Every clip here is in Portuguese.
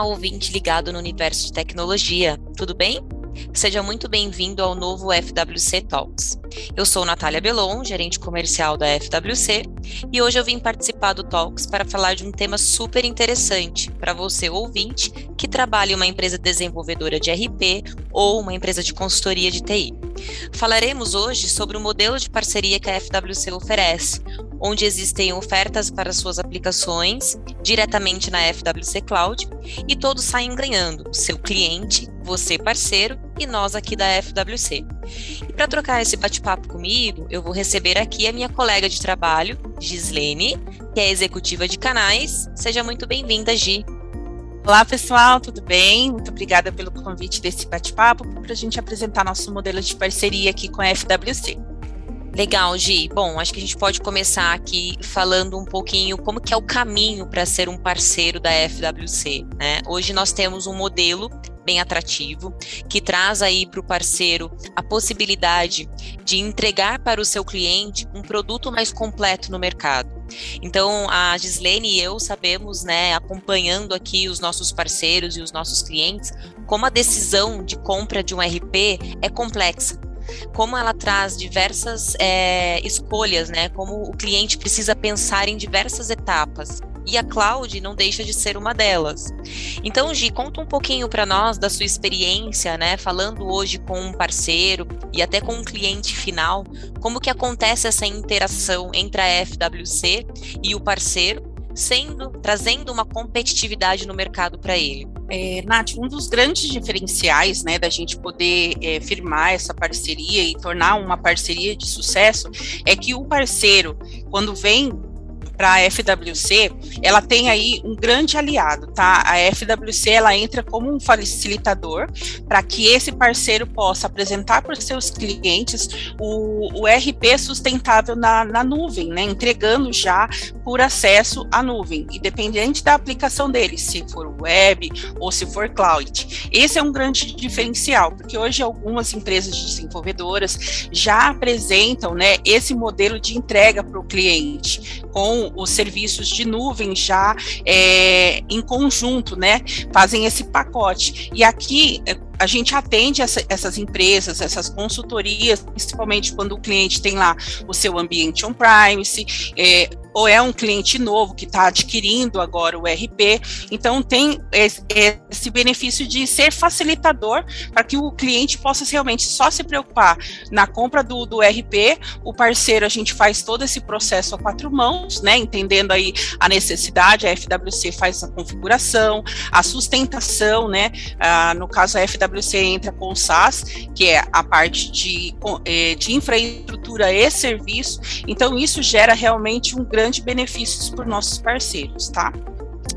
Olá, ouvinte ligado no universo de tecnologia, tudo bem? Seja muito bem-vindo ao novo FWC Talks. Eu sou Natália Belon, gerente comercial da FWC, e hoje eu vim participar do Talks para falar de um tema super interessante para você, ouvinte, que trabalha em uma empresa desenvolvedora de RP ou uma empresa de consultoria de TI. Falaremos hoje sobre o modelo de parceria que a FWC oferece, onde existem ofertas para suas aplicações diretamente na FWC Cloud e todos saem ganhando, seu cliente, você parceiro e nós aqui da FWC. E para trocar esse bate-papo comigo, eu vou receber aqui a minha colega de trabalho, Gislene, que é executiva de canais. Seja muito bem-vinda, Gi. Olá, pessoal, tudo bem? Muito obrigada pelo convite desse bate-papo para a gente apresentar nosso modelo de parceria aqui com a FWC. Legal, Gi. Bom, acho que a gente pode começar aqui falando um pouquinho como que é o caminho para ser um parceiro da FWC. Né? Hoje nós temos um modelo bem atrativo que traz aí para o parceiro a possibilidade de entregar para o seu cliente um produto mais completo no mercado. Então, a Gislene e eu sabemos, né, acompanhando aqui os nossos parceiros e os nossos clientes, como a decisão de compra de um RP é complexa como ela traz diversas é, escolhas, né? Como o cliente precisa pensar em diversas etapas. E a cloud não deixa de ser uma delas. Então, Gi, conta um pouquinho para nós da sua experiência, né? Falando hoje com um parceiro e até com um cliente final, como que acontece essa interação entre a FWC e o parceiro sendo trazendo uma competitividade no mercado para ele. É, Nath, um dos grandes diferenciais né, da gente poder é, firmar essa parceria e tornar uma parceria de sucesso é que o parceiro, quando vem para a FWC, ela tem aí um grande aliado, tá? A FWC ela entra como um facilitador para que esse parceiro possa apresentar para os seus clientes o, o RP sustentável na, na nuvem, né? Entregando já por acesso à nuvem, independente da aplicação dele, se for web ou se for cloud. Esse é um grande diferencial, porque hoje algumas empresas desenvolvedoras já apresentam, né, esse modelo de entrega para o cliente com os serviços de nuvem já é, em conjunto, né? Fazem esse pacote. E aqui é, a gente atende essa, essas empresas, essas consultorias, principalmente quando o cliente tem lá o seu ambiente on-premise, é, ou é um cliente novo que está adquirindo agora o RP. Então, tem esse, benefício de ser facilitador para que o cliente possa realmente só se preocupar na compra do, do RP. O parceiro, a gente faz todo esse processo a quatro mãos, né? Entendendo aí a necessidade, a FWC faz a configuração, a sustentação, né? Ah, no caso, a FWC entra com o SaaS, que é a parte de, eh, de infraestrutura e serviço. Então, isso gera realmente um grande grandes benefícios por nossos parceiros, tá?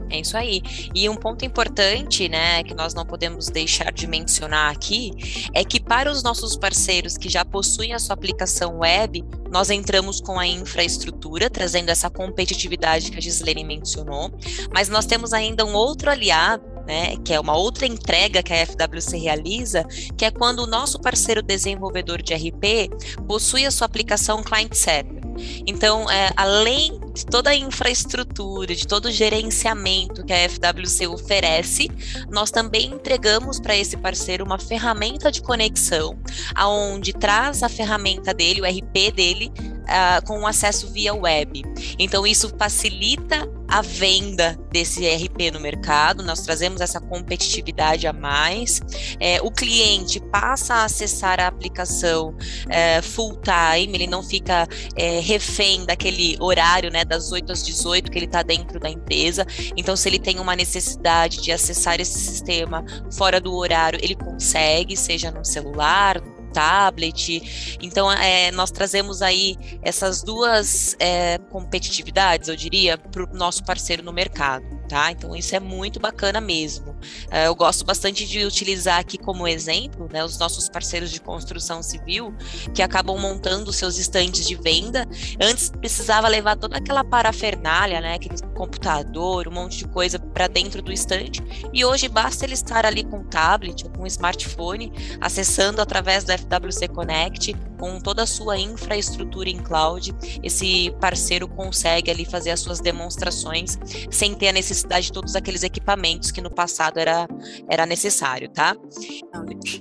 É isso aí. E um ponto importante, né, que nós não podemos deixar de mencionar aqui, é que para os nossos parceiros que já possuem a sua aplicação web, nós entramos com a infraestrutura, trazendo essa competitividade que a Gislene mencionou, mas nós temos ainda um outro aliado né, que é uma outra entrega que a FWC realiza, que é quando o nosso parceiro desenvolvedor de RP possui a sua aplicação client-server. Então, é, além de toda a infraestrutura, de todo o gerenciamento que a FWC oferece, nós também entregamos para esse parceiro uma ferramenta de conexão, aonde traz a ferramenta dele, o RP dele, uh, com acesso via web. Então, isso facilita a venda desse RP no mercado, nós trazemos essa competitividade a mais. É, o cliente passa a acessar a aplicação é, full time, ele não fica é, refém daquele horário, né, das 8 às 18 que ele está dentro da empresa. Então, se ele tem uma necessidade de acessar esse sistema fora do horário, ele consegue, seja no celular, tablet. Então, é, nós trazemos aí essas duas é, competitividades, eu diria, para o nosso parceiro no mercado, tá? Então, isso é muito bacana mesmo. É, eu gosto bastante de utilizar aqui como exemplo, né, os nossos parceiros de construção civil, que acabam montando seus estandes de venda. Antes precisava levar toda aquela parafernália, né, aquele computador, um monte de coisa para dentro do estande, e hoje basta ele estar ali com tablet ou com smartphone, acessando através do FWC Connect com toda a sua infraestrutura em cloud, esse parceiro consegue ali fazer as suas demonstrações sem ter a necessidade de todos aqueles equipamentos que no passado era, era necessário, tá?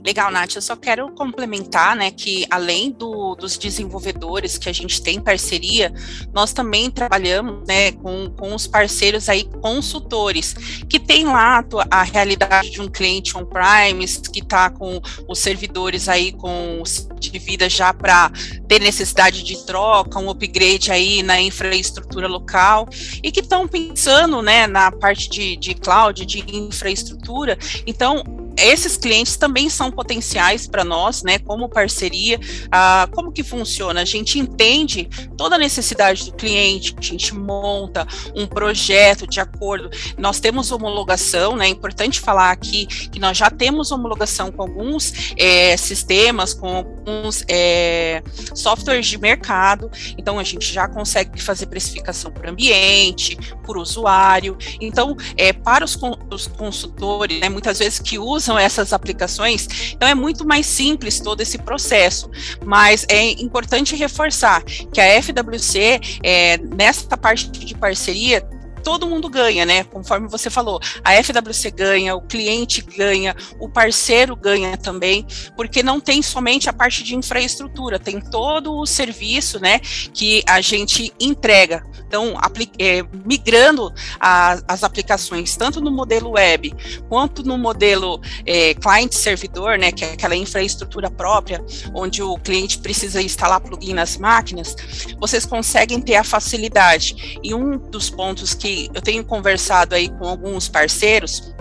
Legal, Nath. Eu só quero complementar, né, que além do, dos desenvolvedores que a gente tem parceria, nós também trabalhamos, né, com, com os parceiros aí consultores que tem lá a, realidade de um cliente on-premise que está com os servidores aí com de vida já para ter necessidade de troca, um upgrade aí na infraestrutura local e que estão pensando, né, na parte de, de cloud, de infraestrutura. Então, esses clientes também são potenciais para nós, né, como parceria. Ah, como que funciona? A gente entende toda a necessidade do cliente, a gente monta um projeto de acordo. Nós temos homologação, né? É importante falar aqui que nós já temos homologação com alguns é, sistemas, com alguns é, softwares de mercado. Então a gente já consegue fazer precificação por ambiente, por usuário. Então, é, para os, os consultores, né, muitas vezes que usam usam essas aplicações, então é muito mais simples todo esse processo. Mas é importante reforçar que a FWC, é, nessa parte de parceria, todo mundo ganha, né? Conforme você falou, a FWC ganha, o cliente ganha, o parceiro ganha também, porque não tem somente a parte de infraestrutura, tem todo o serviço, né, que a gente entrega. Então, é, migrando a, as aplicações, tanto no modelo web quanto no modelo é, cliente-servidor, né, que é aquela infraestrutura própria, onde o cliente precisa instalar plugin nas máquinas, vocês conseguem ter a facilidade. E um dos pontos que eu tenho conversado aí com alguns parceiros,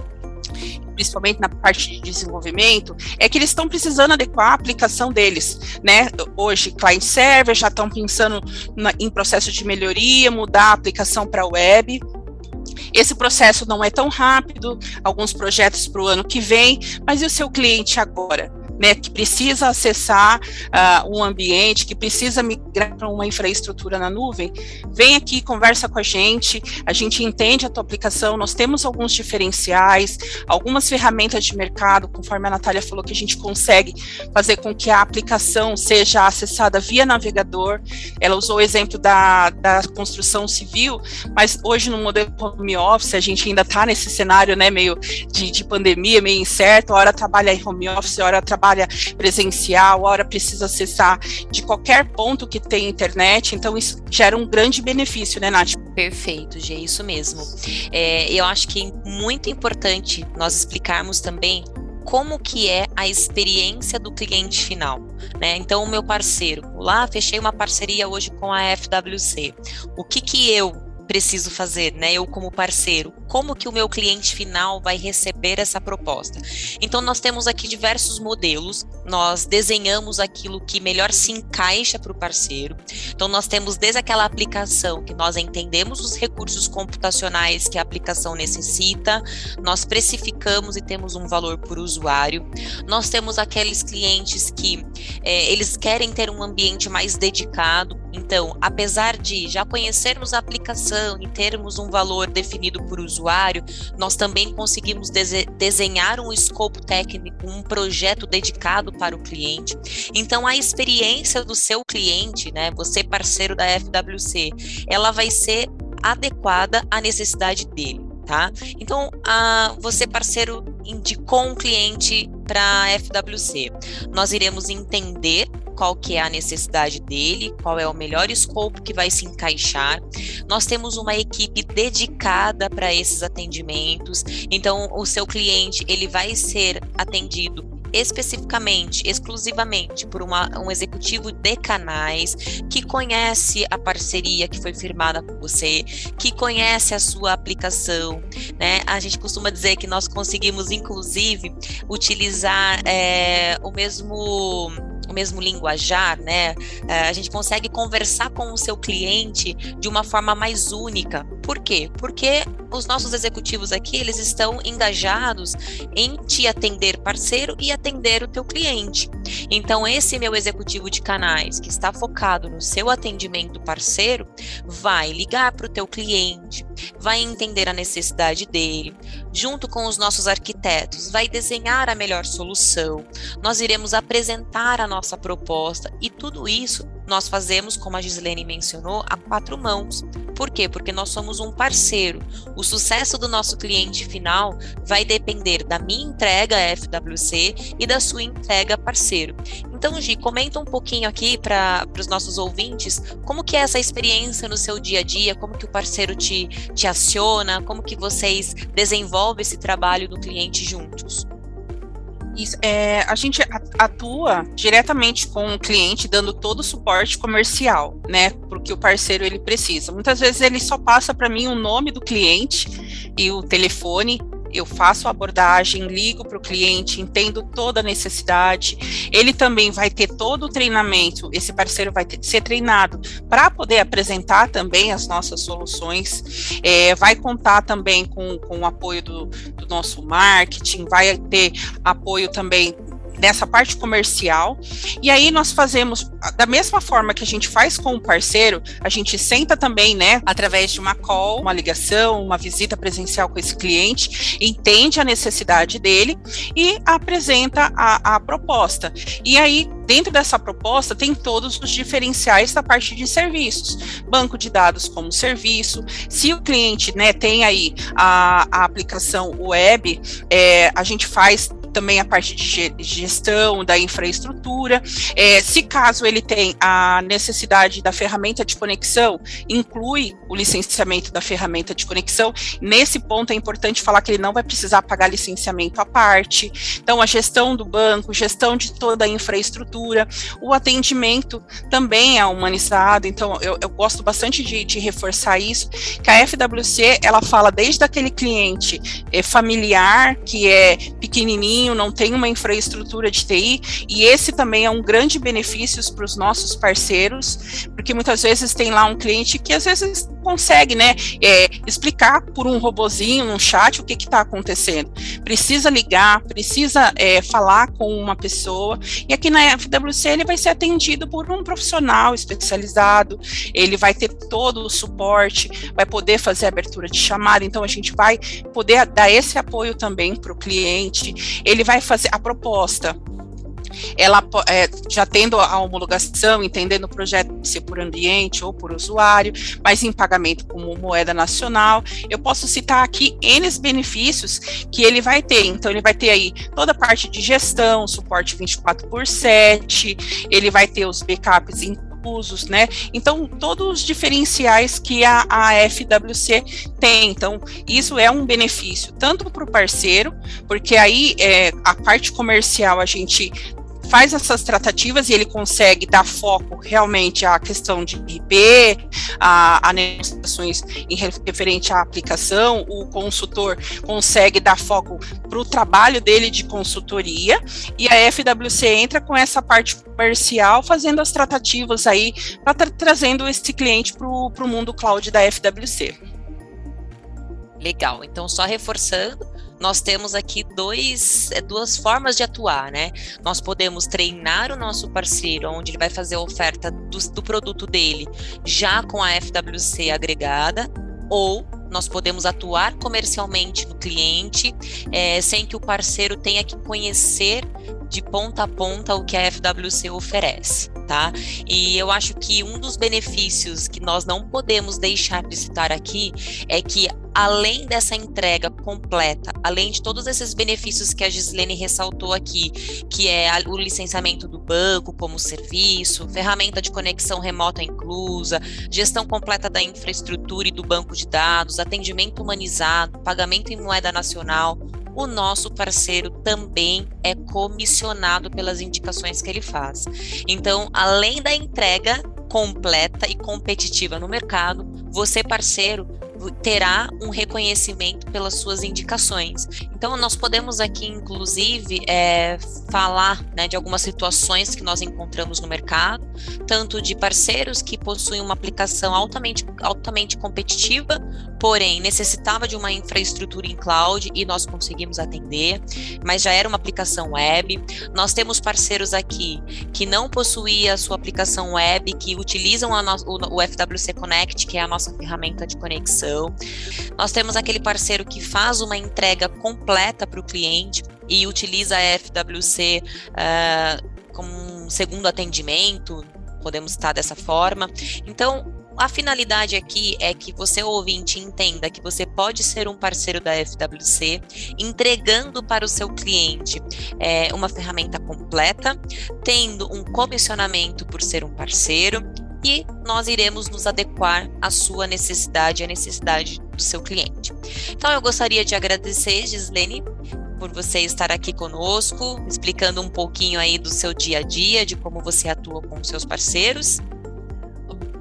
principalmente na parte de desenvolvimento, é que eles estão precisando adequar a aplicação deles, né? Hoje, client server já estão pensando na, em processo de melhoria, mudar a aplicação para web. Esse processo não é tão rápido, alguns projetos para o ano que vem, mas e o seu cliente agora? Né, que precisa acessar uh, um ambiente, que precisa migrar para uma infraestrutura na nuvem, vem aqui, conversa com a gente, a gente entende a tua aplicação, nós temos alguns diferenciais, algumas ferramentas de mercado, conforme a Natália falou, que a gente consegue fazer com que a aplicação seja acessada via navegador. Ela usou o exemplo da, da construção civil, mas hoje no modelo home office, a gente ainda está nesse cenário né, meio de, de pandemia, meio incerto, a hora trabalha em home office, a hora trabalha trabalha presencial, hora precisa acessar de qualquer ponto que tem internet, então isso gera um grande benefício, né, Nath? Perfeito, Gê, isso mesmo. É, eu acho que é muito importante nós explicarmos também como que é a experiência do cliente final, né? Então, o meu parceiro, lá fechei uma parceria hoje com a FWC. O que que eu preciso fazer, né? Eu como parceiro, como que o meu cliente final vai receber essa proposta? Então nós temos aqui diversos modelos, nós desenhamos aquilo que melhor se encaixa para o parceiro. Então nós temos desde aquela aplicação que nós entendemos os recursos computacionais que a aplicação necessita, nós precificamos e temos um valor por usuário. Nós temos aqueles clientes que é, eles querem ter um ambiente mais dedicado. Então, apesar de já conhecermos a aplicação em termos um valor definido por usuário, nós também conseguimos desenhar um escopo técnico, um projeto dedicado para o cliente. Então, a experiência do seu cliente, né, você parceiro da FWC, ela vai ser adequada à necessidade dele. Tá? Então, a, você parceiro indicou um cliente para a FWC. Nós iremos entender qual que é a necessidade dele, qual é o melhor escopo que vai se encaixar. Nós temos uma equipe dedicada para esses atendimentos. Então, o seu cliente ele vai ser atendido especificamente, exclusivamente por uma, um executivo de canais que conhece a parceria que foi firmada com você, que conhece a sua aplicação, né? A gente costuma dizer que nós conseguimos, inclusive, utilizar é, o mesmo o mesmo linguajar, né? É, a gente consegue conversar com o seu cliente de uma forma mais única, Por quê? Porque os nossos executivos aqui, eles estão engajados em te atender parceiro e atender o teu cliente. Então, esse meu executivo de canais que está focado no seu atendimento parceiro, vai ligar para o teu cliente, vai entender a necessidade dele, junto com os nossos arquitetos, vai desenhar a melhor solução. Nós iremos apresentar a nossa proposta e tudo isso nós fazemos, como a Gislene mencionou, a quatro mãos. Por quê? Porque nós somos um parceiro. O sucesso do nosso cliente final vai depender da minha entrega FWC e da sua entrega parceiro. Então, Gi, comenta um pouquinho aqui para os nossos ouvintes como que é essa experiência no seu dia a dia, como que o parceiro te, te aciona, como que vocês desenvolvem esse trabalho do cliente juntos. Isso, é, a gente atua diretamente com o cliente, dando todo o suporte comercial, né? Porque o parceiro ele precisa. Muitas vezes ele só passa para mim o nome do cliente e o telefone eu faço a abordagem, ligo para o cliente, entendo toda a necessidade. Ele também vai ter todo o treinamento, esse parceiro vai ter, ser treinado para poder apresentar também as nossas soluções, é, vai contar também com, com o apoio do, do nosso marketing, vai ter apoio também nessa parte comercial. E aí nós fazemos da mesma forma que a gente faz com o parceiro, a gente senta também, né, através de uma call, uma ligação, uma visita presencial com esse cliente, entende a necessidade dele e apresenta a, a proposta. E aí dentro dessa proposta tem todos os diferenciais da parte de serviços, banco de dados como serviço. Se o cliente né, tem aí a, a aplicação web, é, a gente faz também a parte de gestão da infraestrutura. É, se caso ele tem a necessidade da ferramenta de conexão, inclui o licenciamento da ferramenta de conexão. Nesse ponto é importante falar que ele não vai precisar pagar licenciamento à parte. Então, a gestão do banco, gestão de toda a infraestrutura, o atendimento também é humanizado. Então, eu, eu gosto bastante de, de, reforçar isso, que a FWC ela fala desde aquele cliente é, familiar que é pequenininho não tem uma infraestrutura de TI, e esse também é um grande benefício para os nossos parceiros, porque muitas vezes tem lá um cliente que às vezes consegue, né, é, explicar por um robozinho, num chat, o que está acontecendo. Precisa ligar, precisa é, falar com uma pessoa, e aqui na FWC ele vai ser atendido por um profissional especializado, ele vai ter todo o suporte, vai poder fazer abertura de chamada, então a gente vai poder dar esse apoio também para o cliente, ele vai fazer a proposta ela é, já tendo a homologação, entendendo o projeto ser por ambiente ou por usuário, mas em pagamento como moeda nacional, eu posso citar aqui N benefícios que ele vai ter. Então, ele vai ter aí toda a parte de gestão, suporte 24 por 7, ele vai ter os backups em usos, né? Então, todos os diferenciais que a, a FWC tem. Então, isso é um benefício tanto para o parceiro, porque aí é, a parte comercial a gente faz essas tratativas e ele consegue dar foco realmente à questão de IP, a, a negociações em referente à aplicação, o consultor consegue dar foco para o trabalho dele de consultoria e a FWC entra com essa parte comercial fazendo as tratativas aí para tra trazendo esse cliente para o mundo cloud da FWC. Legal. Então, só reforçando, nós temos aqui dois, é, duas formas de atuar, né? Nós podemos treinar o nosso parceiro, onde ele vai fazer a oferta do, do produto dele já com a FWC agregada, ou nós podemos atuar comercialmente no cliente, é, sem que o parceiro tenha que conhecer de ponta a ponta o que a FWC oferece, tá? E eu acho que um dos benefícios que nós não podemos deixar de citar aqui é que além dessa entrega completa, além de todos esses benefícios que a Gislene ressaltou aqui, que é o licenciamento do banco como serviço, ferramenta de conexão remota inclusa, gestão completa da infraestrutura e do banco de dados, atendimento humanizado, pagamento em moeda nacional, o nosso parceiro também é comissionado pelas indicações que ele faz. Então, além da entrega completa e competitiva no mercado, você, parceiro, terá um reconhecimento pelas suas indicações. Então, nós podemos aqui, inclusive, é, falar né, de algumas situações que nós encontramos no mercado, tanto de parceiros que possuem uma aplicação altamente, altamente competitiva, porém necessitava de uma infraestrutura em cloud e nós conseguimos atender, mas já era uma aplicação web. Nós temos parceiros aqui que não possuía a sua aplicação web, que utilizam no, o, o FWC Connect, que é a nossa ferramenta de conexão. Nós temos aquele parceiro que faz uma entrega completa para o cliente e utiliza a FWC uh, ah, como um segundo atendimento, podemos estar dessa forma. Então, a finalidade aqui é que você, ouvinte, entenda que você pode ser um parceiro da FWC, entregando para o seu cliente é, uma ferramenta completa, tendo um comissionamento por ser um parceiro e nós iremos nos adequar à sua necessidade, à necessidade do seu cliente. Então, eu gostaria de agradecer, Gislene, por você estar aqui conosco, explicando um pouquinho aí do seu dia a dia, de como você atua com os seus parceiros.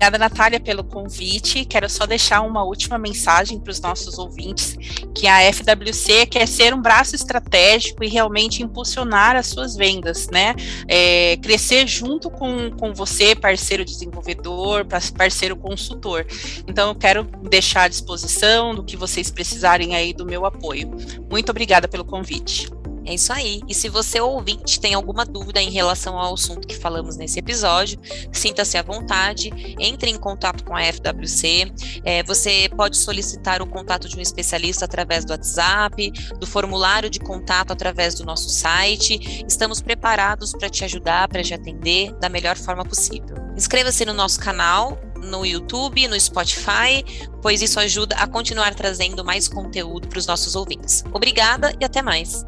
Obrigada, Natália, pelo convite. Quero só deixar uma última mensagem para os nossos ouvintes, que a FWC quer ser um braço estratégico e realmente impulsionar as suas vendas, né? É, crescer junto com, com você, parceiro desenvolvedor, parceiro consultor. Então, eu quero deixar à disposição do que vocês precisarem aí do meu apoio. Muito obrigada pelo convite. É isso aí. E se você ouvinte tem alguma dúvida em relação ao assunto que falamos nesse episódio, sinta-se à vontade, entre em contato com a FWC. É, você pode solicitar o contato de um especialista através do WhatsApp, do formulário de contato através do nosso site. Estamos preparados para te ajudar, para te atender da melhor forma possível. Inscreva-se no nosso canal no YouTube, no Spotify, pois isso ajuda a continuar trazendo mais conteúdo para os nossos ouvintes. Obrigada e até mais.